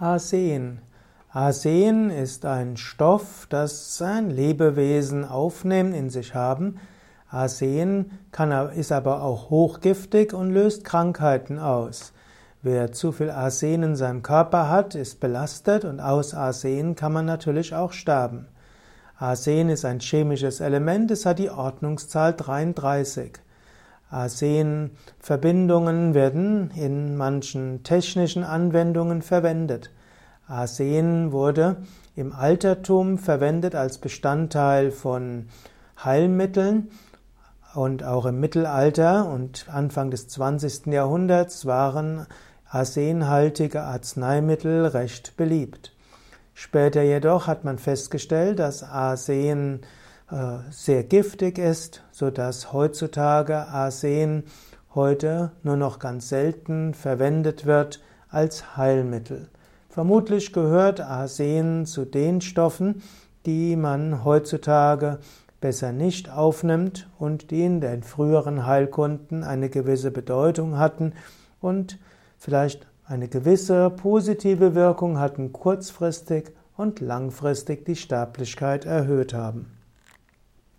Arsen. Arsen ist ein Stoff, das ein Lebewesen aufnehmen, in sich haben. Arsen kann, ist aber auch hochgiftig und löst Krankheiten aus. Wer zu viel Arsen in seinem Körper hat, ist belastet und aus Arsen kann man natürlich auch sterben. Arsen ist ein chemisches Element, es hat die Ordnungszahl 33. Arsenverbindungen werden in manchen technischen Anwendungen verwendet. Arsen wurde im Altertum verwendet als Bestandteil von Heilmitteln und auch im Mittelalter und Anfang des 20. Jahrhunderts waren arsenhaltige Arzneimittel recht beliebt. Später jedoch hat man festgestellt, dass Arsen sehr giftig ist, so dass heutzutage Arsen heute nur noch ganz selten verwendet wird als Heilmittel. Vermutlich gehört Arsen zu den Stoffen, die man heutzutage besser nicht aufnimmt und die in den früheren Heilkunden eine gewisse Bedeutung hatten und vielleicht eine gewisse positive Wirkung hatten kurzfristig und langfristig die Sterblichkeit erhöht haben.